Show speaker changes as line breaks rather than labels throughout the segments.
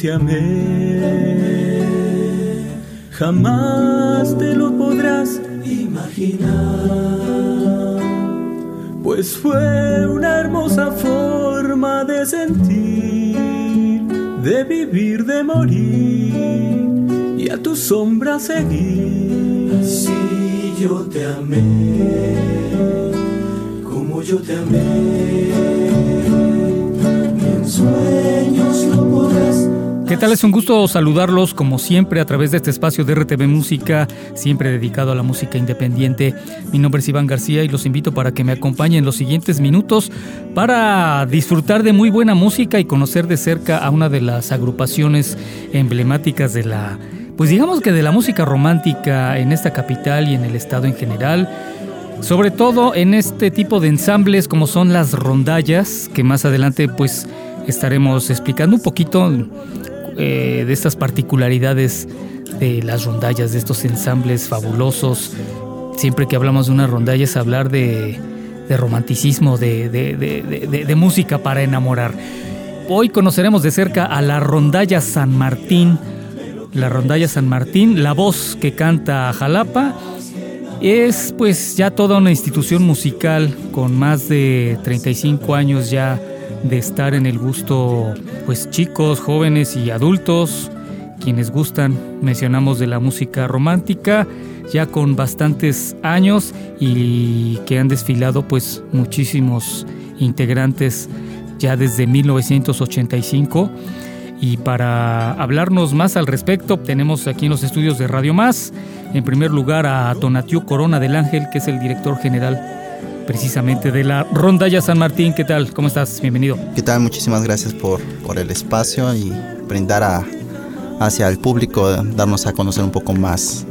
Te amé, jamás te lo podrás imaginar, pues fue una hermosa forma de sentir, de vivir, de morir y a tu sombra seguir. Así yo te amé, como yo te amé, en sueños no podrás.
¿Qué tal? Es un gusto saludarlos como siempre a través de este espacio de RTV Música, siempre dedicado a la música independiente. Mi nombre es Iván García y los invito para que me acompañen los siguientes minutos para disfrutar de muy buena música y conocer de cerca a una de las agrupaciones emblemáticas de la, pues digamos que de la música romántica en esta capital y en el estado en general. Sobre todo en este tipo de ensambles como son las rondallas, que más adelante pues estaremos explicando un poquito eh, de estas particularidades de las rondallas, de estos ensambles fabulosos. Siempre que hablamos de una rondalla es hablar de, romanticismo, de, de, de, música para enamorar. Hoy conoceremos de cerca a la rondalla San Martín. La rondalla San Martín, la voz que canta Jalapa, es pues ya toda una institución musical con más de 35 años ya de estar en el gusto, pues chicos, jóvenes y adultos, quienes gustan, mencionamos de la música romántica, ya con bastantes años y que han desfilado pues muchísimos integrantes ya desde 1985. Y para hablarnos más al respecto, tenemos aquí en los estudios de Radio Más, en primer lugar a Tonatiu Corona del Ángel, que es el director general precisamente de la Rondalla San Martín. ¿Qué tal? ¿Cómo estás? Bienvenido.
¿Qué tal? Muchísimas gracias por, por el espacio y brindar a, hacia el público, darnos a conocer un poco más.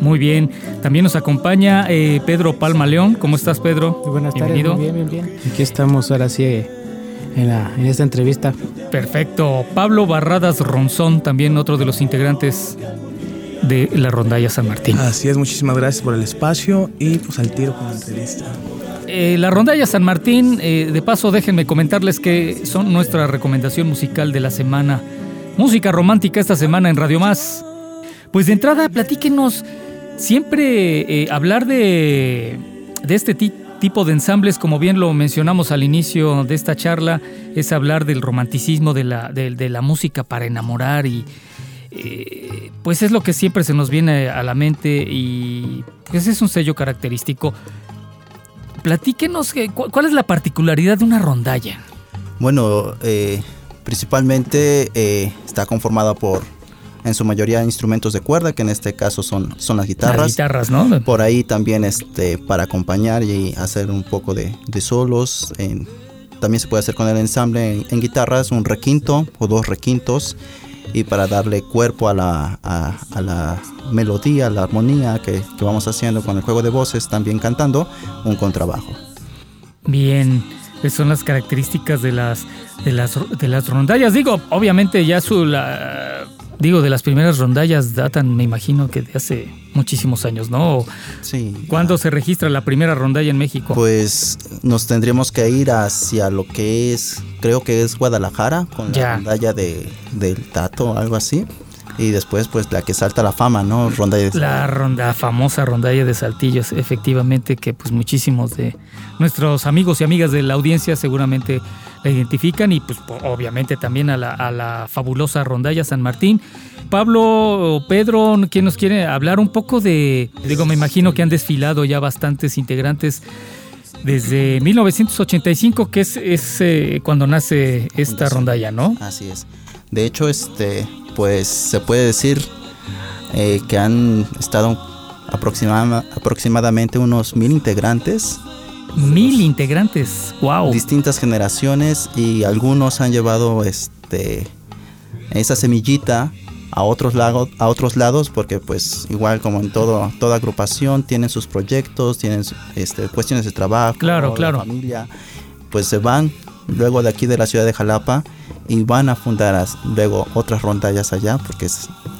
Muy bien. También nos acompaña eh, Pedro Palma León. ¿Cómo estás, Pedro?
Muy buenas
Bienvenido.
tardes. Muy bien, bien, bien. Aquí estamos ahora sí en, la, en esta entrevista.
Perfecto. Pablo Barradas Ronzón, también otro de los integrantes de la Rondalla San Martín.
Así es, muchísimas gracias por el espacio y pues al tiro con la entrevista.
Eh, la Rondalla San Martín, eh, de paso déjenme comentarles que son nuestra recomendación musical de la semana. Música romántica esta semana en Radio Más. Pues de entrada, platíquenos, siempre eh, hablar de, de este tipo de ensambles, como bien lo mencionamos al inicio de esta charla, es hablar del romanticismo, de la, de, la música para enamorar y eh, pues es lo que siempre se nos viene a la mente y pues es un sello característico. Platíquenos, ¿cuál es la particularidad de una rondalla?
Bueno, eh, principalmente eh, está conformada por, en su mayoría, instrumentos de cuerda, que en este caso son, son las guitarras.
Las guitarras, ¿no?
Por ahí también este, para acompañar y hacer un poco de, de solos. En, también se puede hacer con el ensamble en, en, guitarras, un requinto o dos requintos. Y para darle cuerpo a la, a, la melodía, a la armonía que, que, vamos haciendo con el juego de voces, también cantando, un contrabajo.
Bien, son las características de las, de las, de las rondallas. Digo, obviamente ya su... La, digo, de las primeras rondallas datan, me imagino que de hace muchísimos años, ¿no?
Sí.
¿Cuándo se registra la primera rondalla en México?
Pues nos tendríamos que ir hacia lo que es, creo que es Guadalajara, con la rondalla de, del Tato, algo así. Y después, pues, la que salta la fama, ¿no? Rondalla de
La ronda, famosa rondalla de Saltillos, efectivamente, que pues muchísimos de nuestros amigos y amigas de la audiencia seguramente la identifican y pues obviamente también a la, a la fabulosa rondalla San Martín. Pablo o Pedro, ¿quién nos quiere hablar un poco de, digo, me imagino que han desfilado ya bastantes integrantes desde 1985, que es, es eh, cuando nace esta rondalla, ¿no?
Así es. De hecho, este, pues se puede decir eh, que han estado aproxima- aproximadamente unos mil integrantes,
Mil integrantes. Wow.
distintas generaciones y algunos han llevado este esa semillita a otros lados a otros lados porque pues igual como en todo toda agrupación tienen sus proyectos tienen este cuestiones de trabajo
Claro,
de
claro.
familia pues se van luego de aquí de la ciudad de Jalapa y van a fundar as- luego otras rondallas allá porque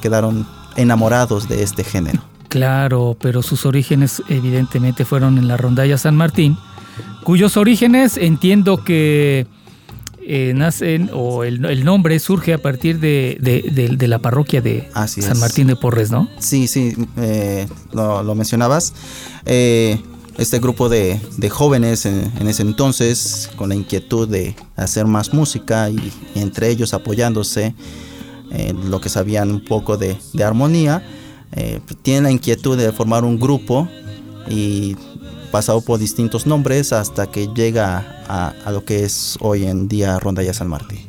quedaron enamorados de este género
Claro, pero sus orígenes evidentemente fueron en la rondalla San Martín, cuyos orígenes entiendo que eh, nacen o el, el nombre surge a partir de, de- de- de la parroquia de
Así
San
es.
Martín de Porres, ¿no?
Sí, sí, eh, lo, lo mencionabas. Eh, este grupo de, de jóvenes en, en ese entonces, con la inquietud de hacer más música y, entre ellos apoyándose en lo que sabían un poco de, armonía, eh, tienen la inquietud de formar un grupo y pasado por distintos nombres hasta que llega a, lo que es hoy en día Rondalla San Martín.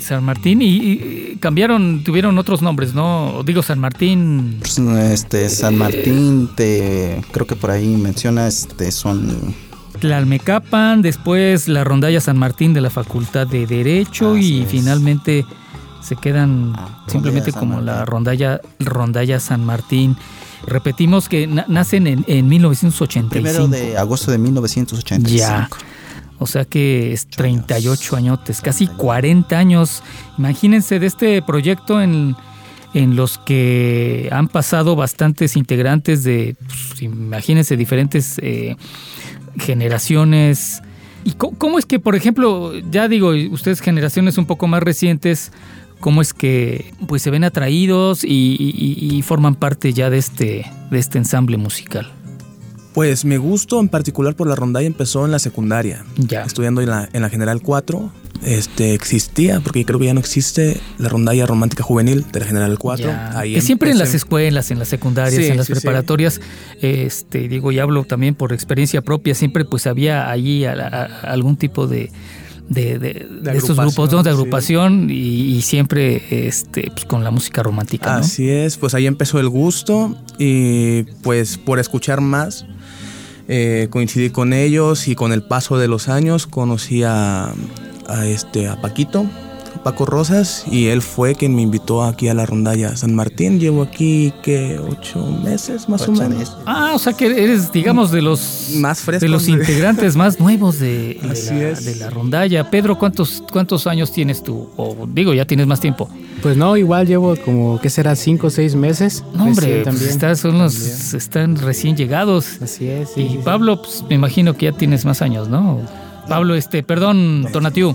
San Martín y, y cambiaron, tuvieron otros nombres, ¿no? Digo San Martín.
Pues, Este San Martín, te, creo que por ahí menciona, este, son
Tlalmecapan, después la rondalla San Martín de la Facultad de Derecho y
es.
finalmente se quedan
Ah,
simplemente como la rondalla, rondalla San Martín. Repetimos que na- nacen en, en 1985.
Primero de agosto de 1985.
Ya. O sea que es 38 añotes, casi 40 años. Imagínense de este proyecto en, en los que han pasado bastantes integrantes de, pues, imagínense, diferentes eh, generaciones. ¿Y cómo es que, por ejemplo, ya digo, ustedes generaciones un poco más recientes, cómo es que pues se ven atraídos y, y- y forman parte ya de este, de este ensamble musical?
Pues mi gusto en particular por la rondalla empezó en la secundaria.
Ya.
Estudiando en la, en la General 4, este, existía, porque creo que ya no existe, la rondalla romántica juvenil de la General 4.
Ya.
Ahí
que siempre en las escuelas, en las secundarias,
Sí,
en las
sí, sí.
preparatorias, este, digo, y hablo también por experiencia propia, siempre pues había allí a- a- algún tipo de, de, de- de estos grupos ¿no? de
sí.
agrupación y, y siempre este, pues, con la música romántica. ¿no?
Así es, pues ahí empezó el gusto y pues por escuchar más eh, coincidí con ellos y con el paso de los años conocí a, a este a Paquito, Paco Rosas y él fue quien me invitó aquí a la rondalla San Martín. Llevo aquí que ocho meses más o menos.
meses.
Ah, o sea que eres, digamos, de los
Más frescos
de los
de-
integrantes más nuevos de, de
Así
la,
es.
de la rondalla. Pedro, ¿cuántos, ¿cuántos años tienes tú? O digo, ya tienes más tiempo.
Pues no, igual llevo como, ¿qué será? Cinco o seis meses.
No, hombre, pues estás- son los,
También.
están recién llegados.
Así es. sí,
Y
sí, sí.
Pablo, pues me imagino que ya tienes más años, ¿no? Pablo, este, perdón, Tonatiu,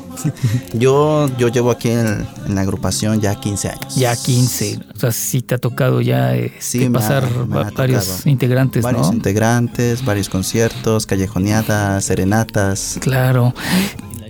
Yo, yo llevo aquí en, en la agrupación ya 15 años.
ya 15. O sea, sí te ha tocado ya este,
Sí, me ha-
pasar
me ha
va- varios
tocado.
integrantes,
Varios
¿no?
integrantes, varios conciertos, callejoneadas, serenatas.
Claro.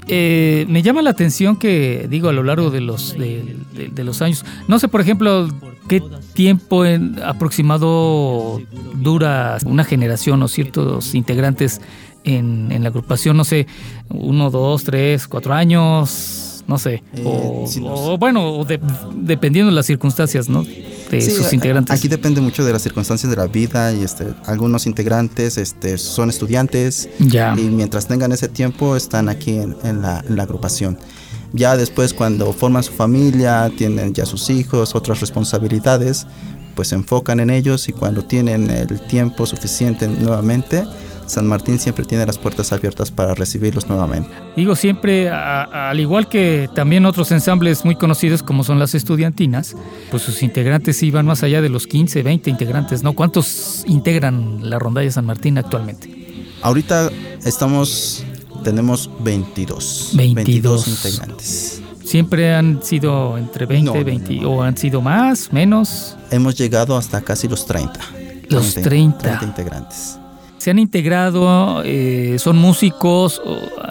Eh, me llama la atención que, digo, a lo largo de los, de, de- de los años, no sé, por ejemplo, qué tiempo en aproximado dura una generación o ciertos integrantes en, en la agrupación, no sé, uno, dos, tres, cuatro años, no sé,
Eh,
o,
sí, los-
o bueno, de- dependiendo de las circunstancias, ¿no? De
Sí,
sus integrantes.
Aquí depende mucho de las circunstancias de la vida y este, algunos integrantes este, son estudiantes
ya.
y mientras tengan ese tiempo están aquí en, en la, en la agrupación. Ya después cuando forman su familia, tienen ya sus hijos, otras responsabilidades, pues se enfocan en ellos y cuando tienen el tiempo suficiente nuevamente, San Martín siempre tiene las puertas abiertas para recibirlos nuevamente.
Digo siempre, a- a- al igual que también otros ensambles muy conocidos como son las estudiantinas, pues sus integrantes iban más allá de los 15, 20 integrantes, ¿no? ¿Cuántos integran la rondalla San Martín actualmente?
Ahorita estamos, tenemos 22.
22.
integrantes.
¿Siempre han sido entre 20,
No, no,
20
no.
o han sido más, menos?
Hemos llegado hasta casi los 30.
Los 30.
integrantes.
¿Se han integrado, eh, son músicos,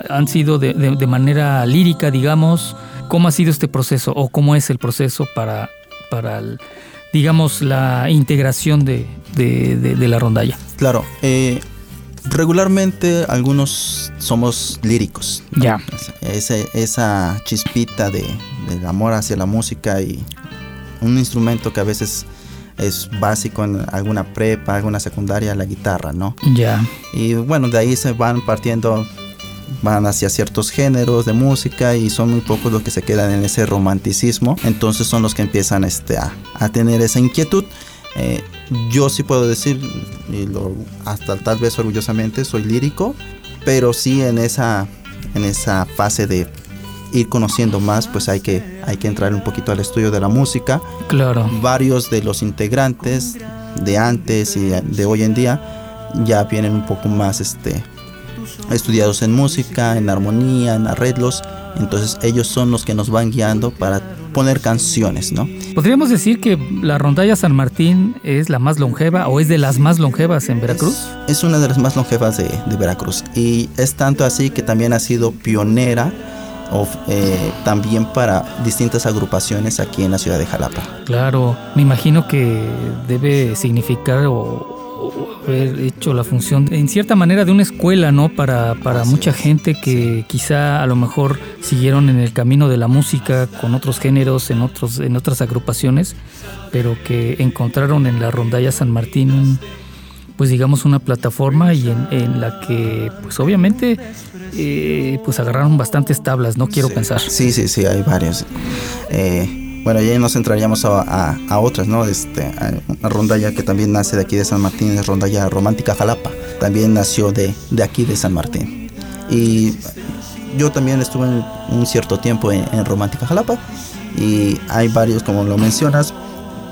han sido de, de- de manera lírica, digamos? ¿Cómo ha sido este proceso o cómo es el proceso para, para el- digamos, la integración de, de- la rondalla?
Claro, eh, regularmente algunos somos líricos.
Ya.
Ese- esa chispita de, del amor hacia la música y un instrumento que a veces es básico en alguna prepa, alguna secundaria, la guitarra, ¿no?
Ya.
Y bueno, de ahí se van partiendo, van hacia ciertos géneros de música y son muy pocos los que se quedan en ese romanticismo. Entonces son los que empiezan este, a, a tener esa inquietud. Eh, yo sí puedo decir, y lo, hasta tal vez orgullosamente, soy lírico, pero sí en esa, en esa fase de ir conociendo más, pues hay que, hay que entrar un poquito al estudio de la música.
Claro.
Varios de los integrantes de antes y de hoy en día ya vienen un poco más este, estudiados en música, en armonía, en arreglos. Entonces ellos son los que nos van guiando para poner canciones, ¿no?
¿Podríamos decir que la rondalla San Martín es la más longeva o es de las más longevas en Veracruz?
Es, es una de las más longevas de, de, Veracruz y es tanto así que también ha sido pionera o, eh, también para distintas agrupaciones aquí en la ciudad de Jalapa.
Claro, me imagino que debe significar o, haber hecho la función en cierta manera de una escuela, ¿no? Para, para mucha gente que quizá a lo mejor siguieron en el camino de la música con otros géneros, en, otros, en otras agrupaciones, pero que encontraron en la rondalla San Martín un, pues digamos una plataforma y en, en la que pues obviamente eh, pues agarraron bastantes tablas, no quiero
sí.
pensar.
Sí, sí, sí, hay varios. Eh, bueno, ya nos entraríamos a, a, a otras, ¿no? Este, una rondalla que también nace de aquí de San Martín, es rondalla romántica Jalapa. También nació de, de aquí de San Martín. Y yo también estuve en un cierto tiempo en, en Romántica Jalapa. Y hay varios, como lo mencionas,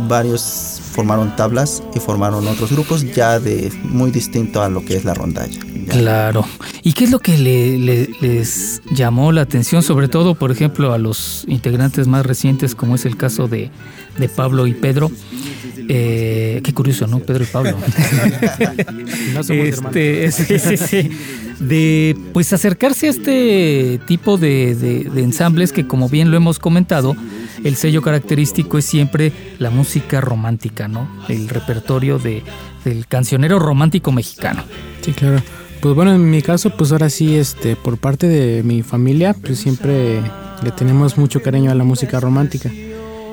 varios formaron tablas y formaron otros grupos ya de muy distinto a lo que es la rondalla.
Claro. ¿Y qué es lo que le, le, les llamó la atención, sobre todo, por ejemplo, a los integrantes más recientes, como es el caso de Pablo y Pedro? Eh, qué curioso, ¿no? Pedro y Pablo.
no somos
este, sí, sí, sí. De pues acercarse a este tipo de, de, de ensambles que, como bien lo hemos comentado, el sello característico es siempre la música romántica, ¿no? El repertorio de, del cancionero romántico mexicano.
Sí, claro. Pues bueno, en mi caso, pues ahora sí, este, por parte de mi familia, pues siempre le tenemos mucho cariño a la música romántica.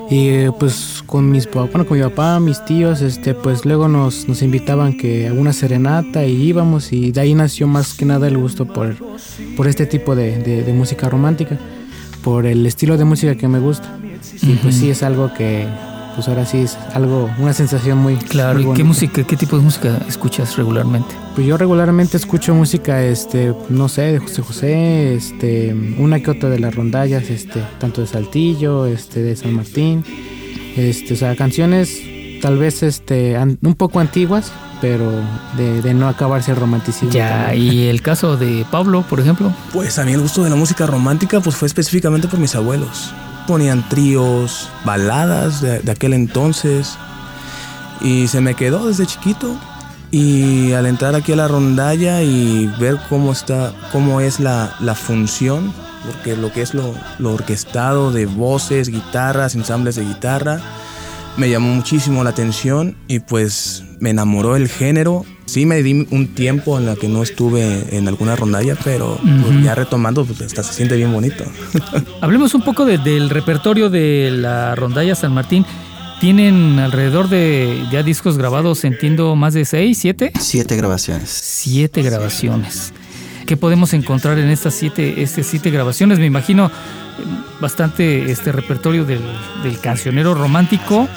Y pues con mis bueno, con mi papá, mis tíos, este, pues luego nos, nos invitaban que a una serenata y íbamos y de ahí nació más que nada el gusto por, por este tipo de, de, de música romántica, por el estilo de música que me gusta. Y uh -huh. pues sí es algo que pues ahora sí es algo, una sensación muy
Claro,
muy
¿y qué música, qué tipo de música escuchas regularmente?
Pues yo regularmente escucho música, este, no sé, de José José, este, una que otra de las rondallas, este, tanto de Saltillo, este, de San Martín, este, o sea, canciones tal vez este, an, un poco antiguas, pero de, de, no acabarse el romanticismo.
Ya, también. y el caso de Pablo, por ejemplo.
Pues a mí el gusto de la música romántica pues fue específicamente por mis abuelos ponían tríos, baladas de, aquel entonces. Y se me quedó desde chiquito. Y al entrar aquí a la rondalla y ver cómo está, cómo es la, la función, porque lo que es lo, lo, orquestado de voces, guitarras, ensambles de guitarra, me llamó muchísimo la atención y pues me enamoró el género. Sí me di un tiempo en la que no estuve en alguna rondalla, pero uh -huh. pues ya retomando, pues hasta se siente bien bonito.
Hablemos un poco de, del repertorio de la rondalla San Martín. Tienen alrededor de ya discos grabados, entiendo, más de seis, siete.
Siete grabaciones.
Siete grabaciones. ¿Qué podemos encontrar en estas siete, estas siete grabaciones? Me imagino bastante este repertorio del, del cancionero romántico.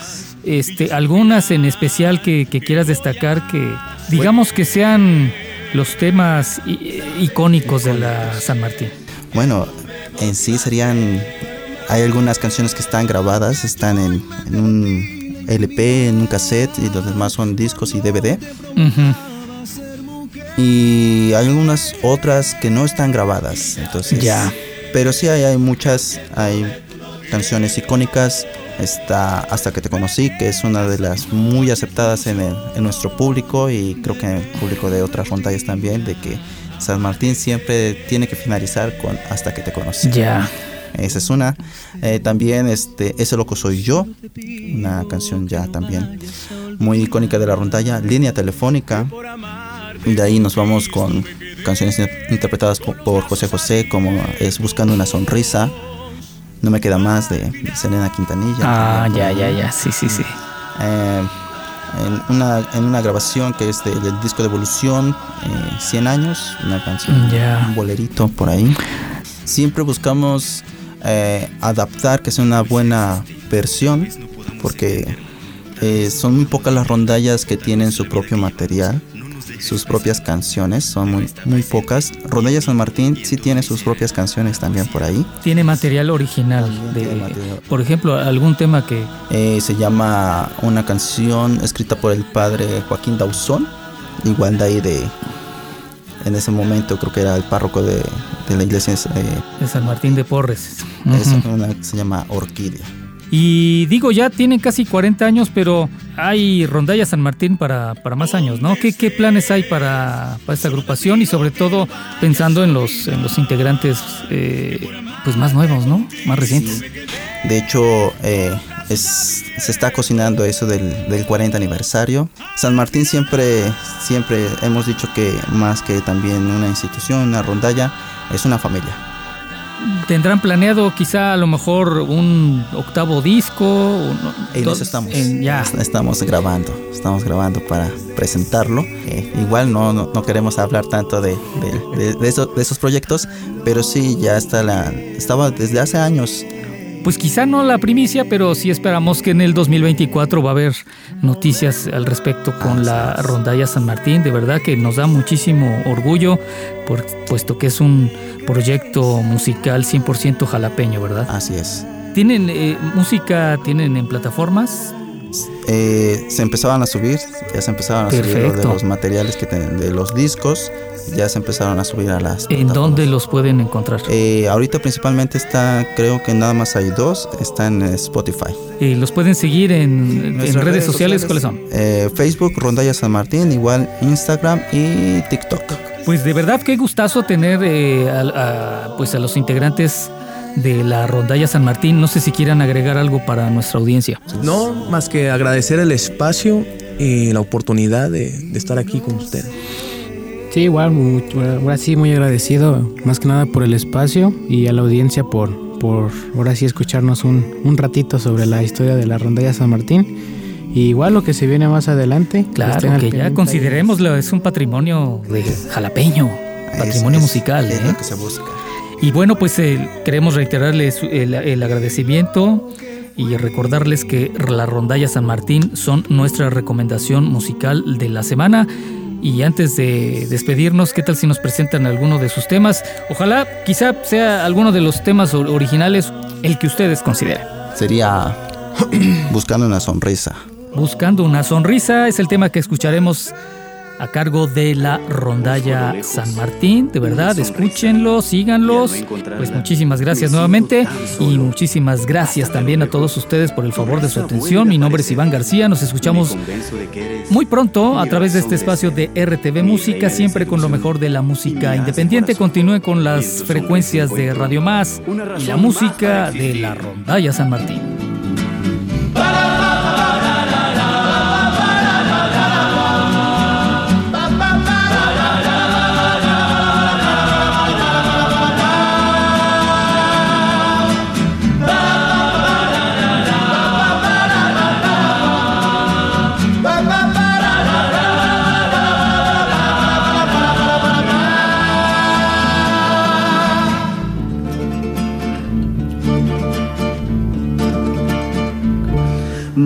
Este, algunas en especial que, que, quieras destacar que digamos que sean los temas icónicos de la San Martín.
Bueno, en sí serían hay algunas canciones que están grabadas, están en, en un LP, en un cassette y los demás son discos y DVD. Uh -huh. Y hay algunas otras que no están grabadas, entonces
ya.
Pero sí hay, hay muchas, hay canciones icónicas. Está Hasta que te conocí, que es una de las muy aceptadas en, el, en nuestro público y creo que en el público de otras rondallas también, de que San Martín siempre tiene que finalizar con Hasta que te conocí.
Ya.
Esa es una. Eh, también este, Ese loco soy yo, una canción ya también muy icónica de la rondalla. Línea telefónica. De ahí nos vamos con canciones interpretadas por José José, como es Buscando una sonrisa. No me queda más de Selena Quintanilla.
Ah, ya, ya, ya, sí, sí, sí.
Eh, en una, en una grabación que es de- del disco de Evolución, eh, 100 años, una canción, un bolerito por ahí. Siempre buscamos eh, adaptar que sea una buena versión, porque eh, son muy pocas las rondallas que tienen su propio material, sus propias canciones, son muy, muy pocas. Rondalla San Martín sí tiene sus propias canciones también por ahí.
Tiene material original. De,
material.
Por ejemplo, algún tema que...
Eh, se llama una canción escrita por el padre Joaquín Dauzón, igual de ahí de, en ese momento creo que era el párroco de, de la iglesia, eh,
de San Martín de Porres.
es una que se llama Orquídea.
Y digo, ya tienen casi 40 años, pero hay rondalla San Martín para, para más años, ¿no? ¿Qué, qué planes hay para, para esta agrupación? Y sobre todo pensando en los, en los integrantes eh, pues más nuevos, ¿no? Más recientes.
De hecho, eh, es- se está cocinando eso del, del 40 aniversario. San Martín siempre, siempre hemos dicho que más que también una institución, una rondalla, es una familia.
¿Tendrán planeado quizá a lo mejor un octavo disco? Un-
En eso estamos.
en- ya.
Estamos grabando, estamos grabando para presentarlo. Eh, igual no, no, no queremos hablar tanto de, de- de- de eso- de esos proyectos, pero sí ya está la, estaba desde hace años.
Pues quizá no la primicia, pero sí esperamos que en el 2024 va a haber noticias al respecto con la rondalla San Martín. De verdad que nos da muchísimo orgullo, por, puesto que es un proyecto musical 100% jalapeño, ¿verdad?
Así es.
¿Tienen eh, música, tienen en plataformas?
Eh, se empezaban a subir, ya se empezaron a subir de los materiales que ten- de los discos, ya se empezaron a subir a las.
¿En dónde los pueden encontrar?
Eh, ahorita principalmente está, creo que nada más hay dos, está en Spotify.
Eh, ¿Los pueden seguir en, en redes sociales? ¿Cuáles son?
Eh, Facebook, Rondalla San Martín, igual Instagram y TikTok.
Pues de verdad qué gustazo tener eh, al- a, pues a los integrantes de la rondalla San Martín. No sé si quieran agregar algo para nuestra audiencia.
No, más que agradecer el espacio y la oportunidad de, de estar aquí con ustedes.
Sí, igual, muy- ahora sí muy agradecido, más que nada por el espacio y a la audiencia por, por ahora sí escucharnos un, un ratito sobre la historia de la rondalla San Martín. Y igual lo que se viene más adelante.
Claro, que ya considerémoslo, es un patrimonio de jalapeño, patrimonio
Es-
musical.
Es
¿eh?
lo que se busca.
Y bueno, pues eh, queremos reiterarles el, el agradecimiento y recordarles que la rondalla San Martín son nuestra recomendación musical de la semana. Y antes de despedirnos, ¿qué tal si nos presentan alguno de sus temas? Ojalá, quizá sea alguno de los temas or- originales el que ustedes consideren.
Sería buscando una sonrisa.
Buscando una sonrisa es el tema que escucharemos a cargo de la rondalla San Martín. De verdad, escúchenlo, síganlos. Pues muchísimas gracias nuevamente y muchísimas gracias también a todos ustedes por el favor de su atención. Mi nombre es Iván García. Nos escuchamos muy pronto a través de este espacio de RTV Música, siempre con lo mejor de la música independiente. Continúe con las frecuencias de Radio Más y la música de la rondalla San Martín.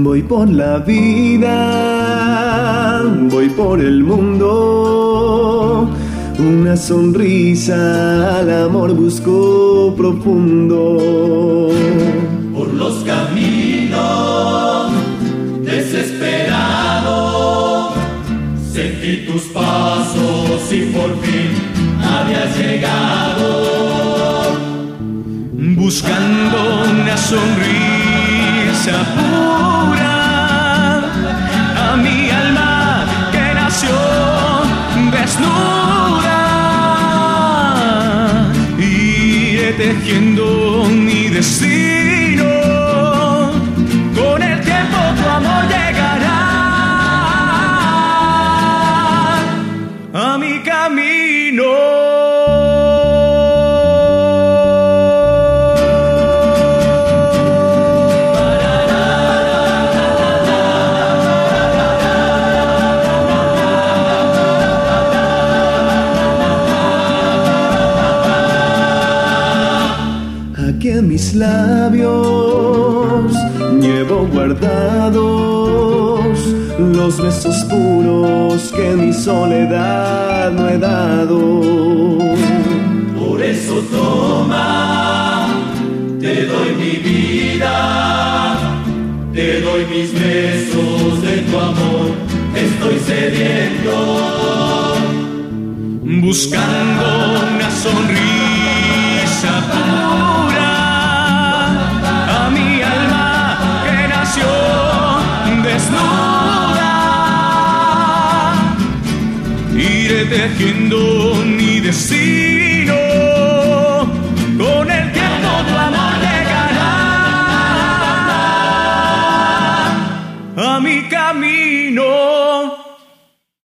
Voy por la vida, voy por el mundo. Una sonrisa al amor busco profundo. Por los caminos desesperado, sentí tus pasos y por fin habías llegado. Buscando una sonrisa a mi alma que nació desnuda. Iré tejiendo mi destino.
Mis besos
de tu amor, estoy sediento.
Buscando una sonrisa pura a mi alma que nació desnuda. Iré tejiendo mi destino. Camino.